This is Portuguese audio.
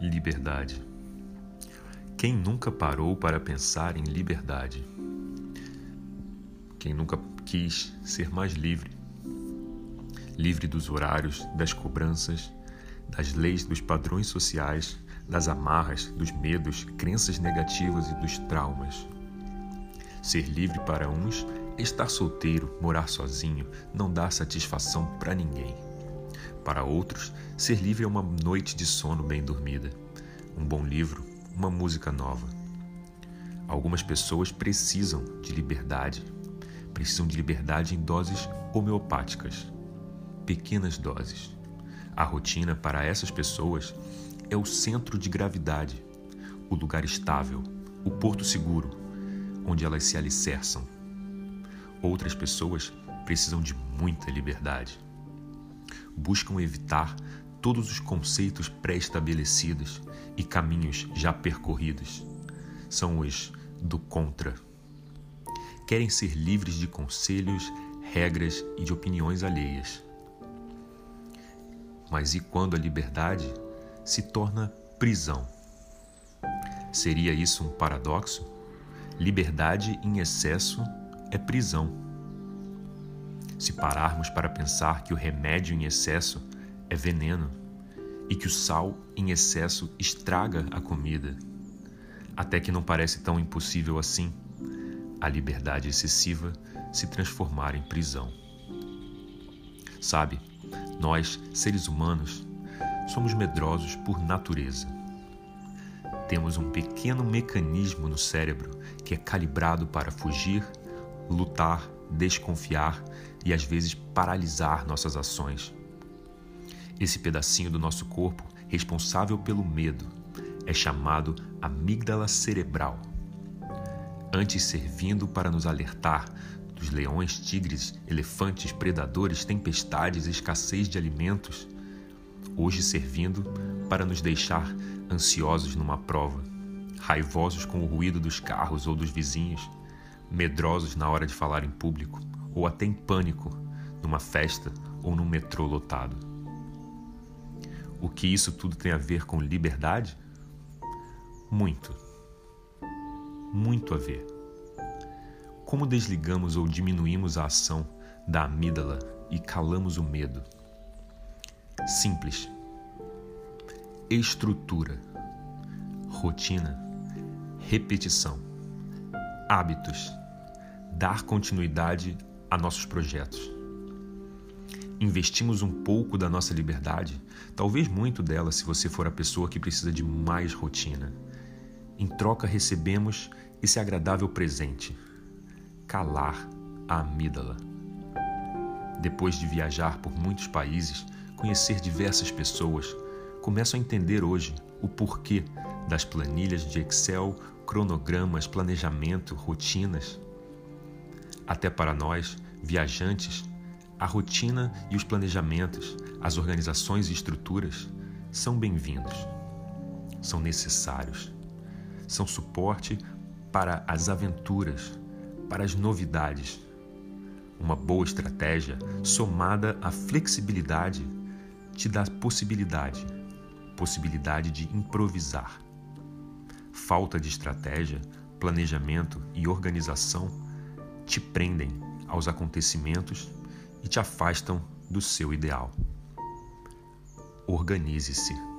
liberdade. Quem nunca parou para pensar em liberdade? Quem nunca quis ser mais livre? Livre dos horários, das cobranças, das leis, dos padrões sociais, das amarras, dos medos, crenças negativas e dos traumas. Ser livre para uns é estar solteiro, morar sozinho, não dar satisfação para ninguém. Para outros, ser livre é uma noite de sono bem dormida, um bom livro, uma música nova. Algumas pessoas precisam de liberdade, precisam de liberdade em doses homeopáticas, pequenas doses. A rotina para essas pessoas é o centro de gravidade, o lugar estável, o porto seguro, onde elas se alicerçam. Outras pessoas precisam de muita liberdade buscam evitar todos os conceitos pré-estabelecidos e caminhos já percorridos. São os do contra. Querem ser livres de conselhos, regras e de opiniões alheias. Mas e quando a liberdade se torna prisão? Seria isso um paradoxo? Liberdade em excesso é prisão. Se pararmos para pensar que o remédio em excesso é veneno e que o sal em excesso estraga a comida, até que não parece tão impossível assim a liberdade excessiva se transformar em prisão. Sabe, nós, seres humanos, somos medrosos por natureza. Temos um pequeno mecanismo no cérebro que é calibrado para fugir, lutar desconfiar e às vezes paralisar nossas ações. Esse pedacinho do nosso corpo responsável pelo medo é chamado amígdala cerebral. Antes servindo para nos alertar dos leões, tigres, elefantes, predadores, tempestades, escassez de alimentos, hoje servindo para nos deixar ansiosos numa prova, raivosos com o ruído dos carros ou dos vizinhos, medrosos na hora de falar em público, ou até em pânico numa festa ou num metrô lotado. O que isso tudo tem a ver com liberdade? Muito. Muito a ver. Como desligamos ou diminuímos a ação da amígdala e calamos o medo? Simples. Estrutura, rotina, repetição hábitos, dar continuidade a nossos projetos. Investimos um pouco da nossa liberdade, talvez muito dela se você for a pessoa que precisa de mais rotina. Em troca, recebemos esse agradável presente: calar a amígdala. Depois de viajar por muitos países, conhecer diversas pessoas, começo a entender hoje o porquê das planilhas de Excel cronogramas, planejamento, rotinas. Até para nós, viajantes, a rotina e os planejamentos, as organizações e estruturas são bem-vindos, são necessários, são suporte para as aventuras, para as novidades. Uma boa estratégia, somada à flexibilidade, te dá possibilidade, possibilidade de improvisar falta de estratégia, planejamento e organização te prendem aos acontecimentos e te afastam do seu ideal. Organize-se.